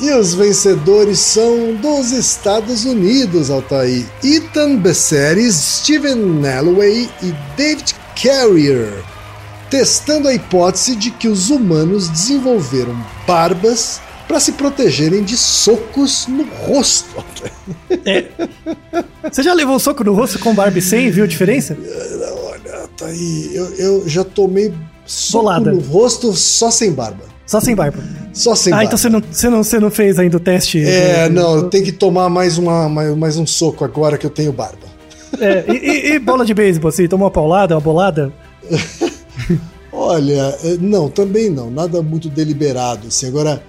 E os vencedores são dos Estados Unidos, Altair. Ethan Besseres, Steven Nalloway e David Carrier. Testando a hipótese de que os humanos desenvolveram barbas para se protegerem de socos no rosto. É. Você já levou um soco no rosto com Barbie sem viu a diferença? Olha, tá aí. Eu, eu já tomei soco Bolada. no rosto só sem barba. Só sem barba. Só sem ah, barba. então você não, você, não, você não fez ainda o teste? É, do... não, eu tenho que tomar mais, uma, mais, mais um soco agora que eu tenho barba. É, e, e, bola de beisebol, você tomou uma paulada, uma bolada? Olha, é, não, também não, nada muito deliberado, assim, agora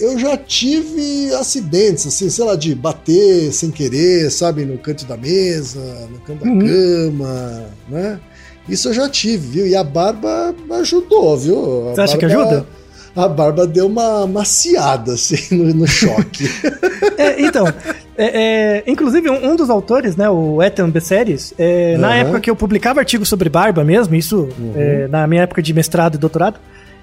eu já tive acidentes, assim, sei lá, de bater sem querer, sabe, no canto da mesa, no canto da uhum. cama, né? Isso eu já tive, viu? E a barba ajudou, viu? A Você barba, acha que ajuda? A barba deu uma maciada, assim, no, no choque. é, então, É, é, inclusive, um, um dos autores, né, o Ethan Besseres, é, na Aham. época que eu publicava artigos sobre barba mesmo, isso é, na minha época de mestrado e doutorado,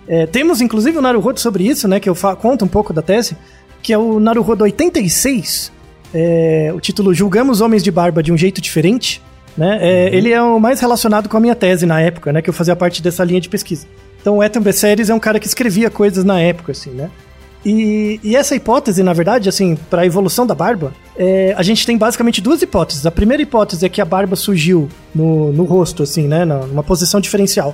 é, temos inclusive o Naruhodo sobre isso, né, que eu conto um pouco da tese, que é o Naruhodo 86, é, o título Julgamos Homens de Barba de um Jeito Diferente, né, é, ele é o mais relacionado com a minha tese na época, né, que eu fazia parte dessa linha de pesquisa. Então o Ethan Besseres é um cara que escrevia coisas na época, assim, né. E, e essa hipótese, na verdade, assim, para a evolução da barba, é, a gente tem basicamente duas hipóteses. A primeira hipótese é que a barba surgiu no, no rosto, assim, né, numa posição diferencial.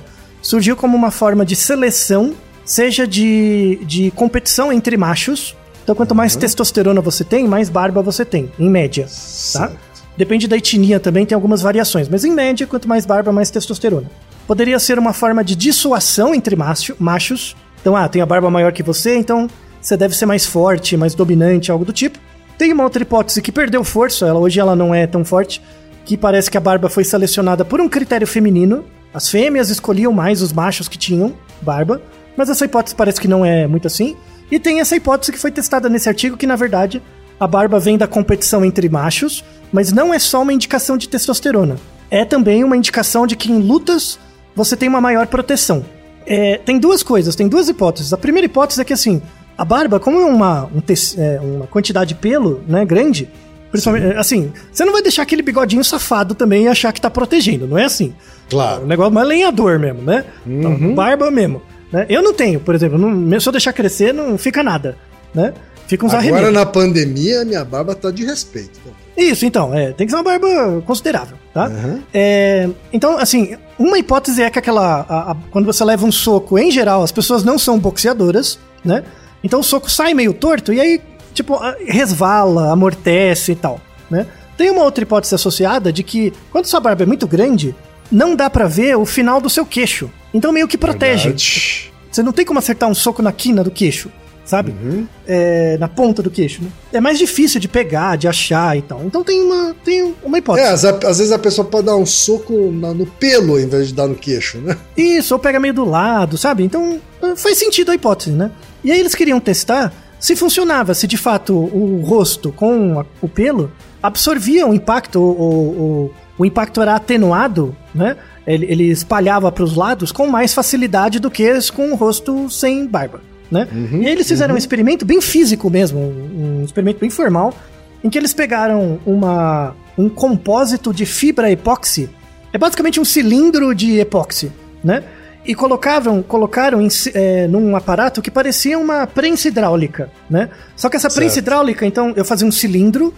Surgiu como uma forma de seleção, seja de, de competição entre machos. Então, quanto mais testosterona você tem, mais barba você tem, em média, tá? Depende da etnia também, tem algumas variações, mas em média, quanto mais barba, mais testosterona. Poderia ser uma forma de dissuasão entre macho, machos. Então, ah, tem a barba maior que você, então você deve ser mais forte, mais dominante, algo do tipo. Tem uma outra hipótese que perdeu força, ela, hoje ela não é tão forte, que parece que a barba foi selecionada por um critério feminino. As fêmeas escolhiam mais os machos que tinham barba, mas essa hipótese parece que não é muito assim. E tem essa hipótese que foi testada nesse artigo, que na verdade a barba vem da competição entre machos, mas não é só uma indicação de testosterona. É também uma indicação de que em lutas você tem uma maior proteção. É, tem duas coisas, tem duas hipóteses. A primeira hipótese é que assim, a barba, como é uma, um é, uma quantidade de pelo né, grande, principalmente, assim, você não vai deixar aquele bigodinho safado também e achar que tá protegendo, não é assim. Claro. O negócio mais lenhador mesmo, né? Então, barba mesmo. Né? Eu não tenho, por exemplo, não, se eu deixar crescer, não fica nada, né? Fica uns Agora arremedos. na pandemia, minha barba tá de respeito. Isso, então, é, tem que ser uma barba considerável, tá? Uhum. É, então, assim, uma hipótese é que aquela. a- a- quando você leva um soco, em geral, as pessoas não são boxeadoras, né? Então o soco sai meio torto e aí, tipo, a- resvala, amortece e tal, né? Tem uma outra hipótese associada de que quando sua barba é muito grande, não dá pra ver o final do seu queixo. Então meio que protege. Verdade. Você não tem como acertar um soco na quina do queixo, sabe? Uhum. É, na ponta do queixo, né? É mais difícil de pegar, de achar e tal. Então tem uma, tem uma hipótese. É, às, às vezes a pessoa pode dar um soco na- no pelo em vez de dar no queixo, né? Isso, ou pega meio do lado, sabe? Então faz sentido a hipótese, né? E aí eles queriam testar se funcionava, se de fato o rosto com a- o pelo absorvia o impacto, o, o, o impacto era atenuado, né? Ele, ele espalhava para os lados com mais facilidade do que com o rosto sem barba, né? e aí eles fizeram um experimento bem físico mesmo, um, um experimento bem formal, em que eles pegaram uma, um compósito de fibra epóxi é basicamente um cilindro de epóxi, né? E colocavam, colocaram em é, num aparato que parecia uma prensa hidráulica, né? Só que essa prensa Certo. hidráulica, então, eu fazia um cilindro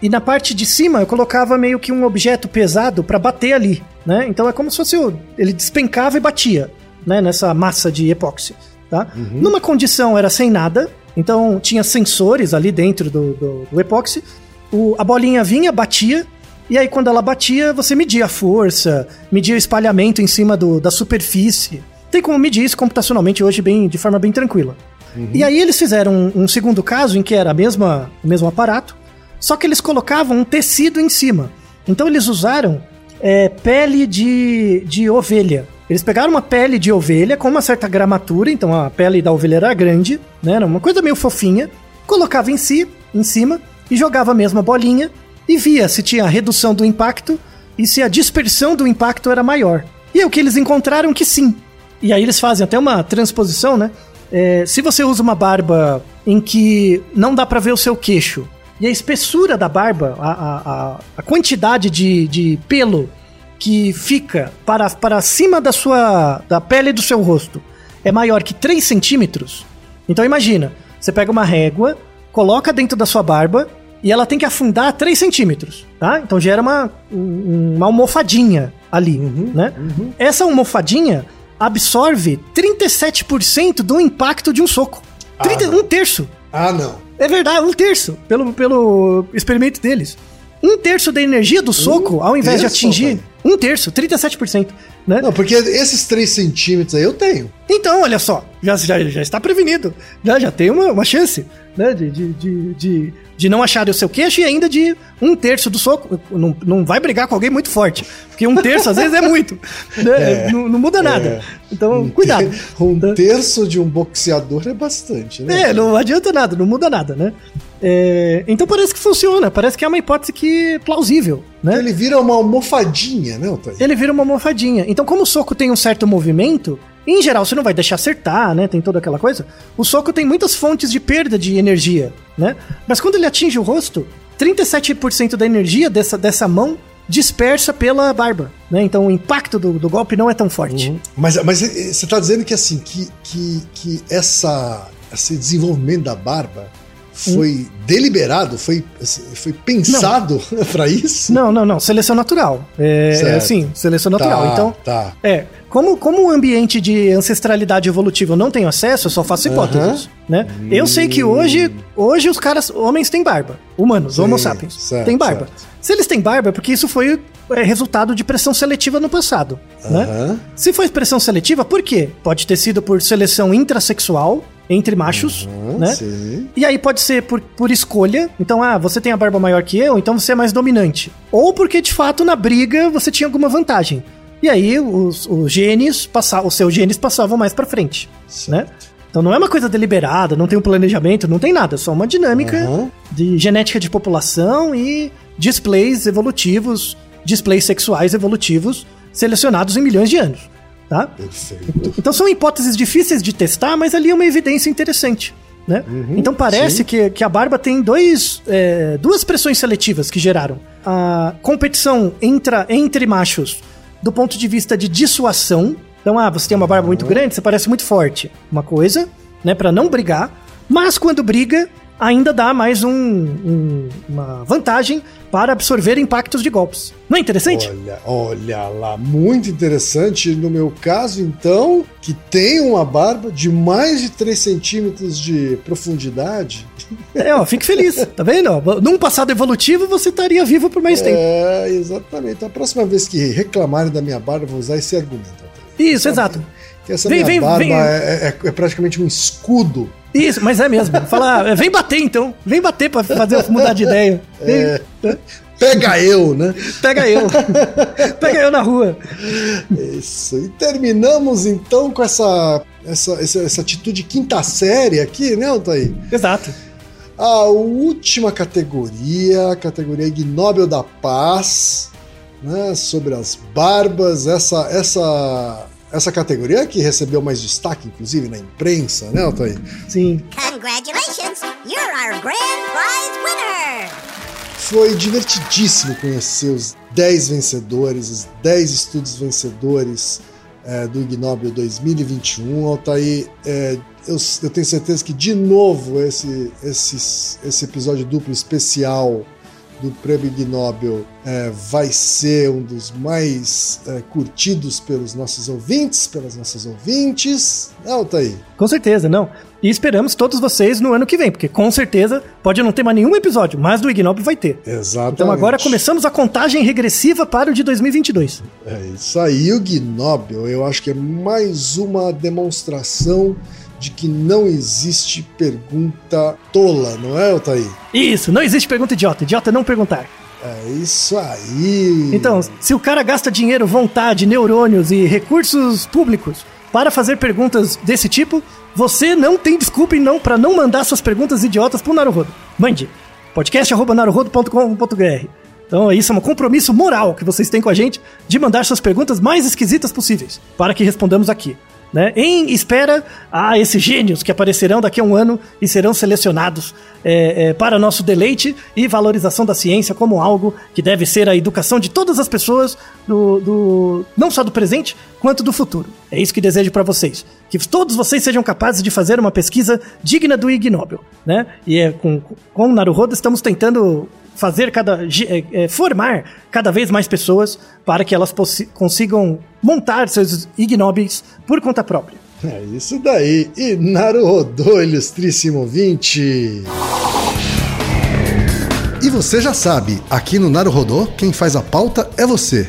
e na parte de cima eu colocava meio que um objeto pesado para bater ali, né? Então é como se fosse o, ele despencava e batia, né? Nessa massa de epóxi, tá? Numa condição era sem nada, então tinha sensores ali dentro do, do, do epóxi. O, a bolinha vinha, batia, e aí, quando ela batia, você media a força, media o espalhamento em cima do, da superfície. Tem como medir isso computacionalmente hoje bem, de forma bem tranquila. E aí eles fizeram um, um segundo caso em que era a mesma, o mesmo aparato, só que eles colocavam um tecido em cima. Então eles usaram é, pele de, de ovelha. Eles pegaram uma pele de ovelha com uma certa gramatura, então a pele da ovelha era grande, né? Era uma coisa meio fofinha. Colocava em si, em cima, e jogava a mesma bolinha e via se tinha redução do impacto e se a dispersão do impacto era maior. E é o que eles encontraram que sim. E aí eles fazem até uma transposição, né? É, se você usa uma barba em que não dá pra ver o seu queixo e a espessura da barba, a, a, a- a quantidade de, de pelo que fica para, para cima da sua da pele do seu rosto é maior que 3 centímetros, então imagina, você pega uma régua, coloca dentro da sua barba e ela tem que afundar 3 centímetros, tá? Então gera uma, um- uma almofadinha ali, né? Essa almofadinha absorve 37% do impacto de um soco. 30, um terço. Ah, não. É verdade, um terço, pelo, pelo experimento deles. Um terço da energia do soco, ao invés de terço, atingir. rapaz? Um terço, 37%. Né? Não, porque esses 3 centímetros aí eu tenho. Então, olha só, já, já, já está prevenido. Já, já tem uma, uma chance né, de, de, de, de, de não achar o seu queixo e ainda de um terço do soco. Não, não vai brigar com alguém muito forte. Porque um terço às vezes é muito. Né? Não, não muda nada. Então, cuidado. Um terço de um boxeador é bastante, né? É, não adianta nada, não muda nada, né? É, então parece que funciona, parece que é uma hipótese que plausível, né? Ele vira uma almofadinha, né, Otávio? Ele vira uma almofadinha. Então, como o soco tem um certo movimento, em geral você não vai deixar acertar, né? Tem toda aquela coisa. O soco tem muitas fontes de perda de energia, né? Mas quando ele atinge o rosto, 37% da energia dessa, dessa mão dispersa pela barba, né? Então o impacto do, do golpe não é tão forte. Uhum. Mas, mas eh, você está dizendo que assim, que, que, que essa, esse desenvolvimento da barba foi deliberado, foi, assim, foi pensado para isso? Não, não, não. Seleção natural. É, Certo. sim, seleção natural. Tá, então, tá. é. Como, como o ambiente de ancestralidade evolutiva eu não tenho acesso, eu só faço hipóteses, né? Eu sei que hoje, hoje os caras, homens têm barba. Humanos, Sim, homo sapiens, certo, têm barba. certo. Se eles têm barba, é porque isso foi é, resultado de pressão seletiva no passado, né? Aham. Se foi pressão seletiva, por quê? Pode ter sido por seleção intrasexual entre machos, Uhum, né? sim. E aí pode ser por, por escolha. Então, ah, você tem a barba maior que eu, então você é mais dominante. Ou porque, de fato, na briga você tinha alguma vantagem. E aí os, os genes passavam, os seus genes passavam mais pra frente, né? Então não é uma coisa deliberada, não tem um planejamento, não tem nada, é só uma dinâmica Uhum. de genética de população e displays evolutivos, displays sexuais evolutivos selecionados em milhões de anos, tá? Perfeito. Então são hipóteses difíceis de testar, mas ali é uma evidência interessante. Né? então parece sim. que, que a barba tem dois, é, duas pressões seletivas que geraram. A competição entra, entre machos do ponto de vista de dissuasão. Então, ah, você tem uma barba muito grande, você parece muito forte. Uma coisa, né, para não brigar. Mas quando briga, ainda dá mais um, um- uma vantagem para absorver impactos de golpes. Não é interessante? Olha, olha lá, muito interessante. No meu caso, então, que tem uma barba de mais de 3 centímetros de profundidade. É, ó, fique feliz, tá vendo? ó? Num passado evolutivo, você estaria vivo por mais tempo. É, exatamente. A próxima vez que reclamarem da minha barba, eu vou usar esse argumento. Isso, exato. Que essa Vem, minha vem, barba vem. É, é- é praticamente um escudo. Isso, mas é mesmo. Fala, ah, vem bater então. Vem bater pra fazer eu mudar de ideia. Vem, né? Pega eu, né? Pega eu. Pega eu na rua. Isso. E terminamos então com essa, essa, essa, essa atitude quinta série aqui, né, Altair? Exato. A última categoria, a categoria Ig Nobel da Paz, né, sobre as barbas, essa, essa, essa categoria que recebeu mais destaque, inclusive, na imprensa, né, Altair? Sim. Congratulations! You're our grand prize winner! Foi divertidíssimo conhecer os 10 vencedores, os 10 estudos vencedores é, do Ig Nobel 2021. Altair, é, eu, eu tenho certeza que, de novo, esse, esse, esse episódio duplo especial do Prêmio Ig Nobel é, vai ser um dos mais é, curtidos pelos nossos ouvintes, pelas nossas ouvintes. É, Altair? Com certeza, não. E esperamos todos vocês no ano que vem, porque com certeza pode não ter mais nenhum episódio, mas do Ignob vai ter. Exatamente. Então agora começamos a contagem regressiva para o de 2022. É isso aí, o Gnobel, eu acho que é mais uma demonstração de que não existe pergunta tola, não é, Altair? Isso, não existe pergunta idiota. Idiota é não perguntar. É isso aí. Então, se o cara gasta dinheiro, vontade, neurônios e recursos públicos para fazer perguntas desse tipo, você não tem desculpa e não para não mandar suas perguntas idiotas pro Naruhodo. Mande. podcast@naruhodo.com.br. Então, isso é um compromisso moral que vocês têm com a gente de mandar suas perguntas mais esquisitas possíveis para que respondamos aqui. Né? Em espera a esses gênios que aparecerão daqui a um ano e serão selecionados é, é, para nosso deleite e valorização da ciência como algo que deve ser a educação de todas as pessoas, do, do- não só do presente, quanto do futuro. É isso que desejo para vocês. Que todos vocês sejam capazes de fazer uma pesquisa digna do Ig Nobel. Né? E é, com, com o Naruhodo estamos tentando fazer cada é, é, formar cada vez mais pessoas para que elas consigam montar seus ignóbeis por conta própria. É isso daí. E Naruhodô, ilustríssimo ouvinte. E você já sabe, aqui no Naruhodô, quem faz a pauta é você.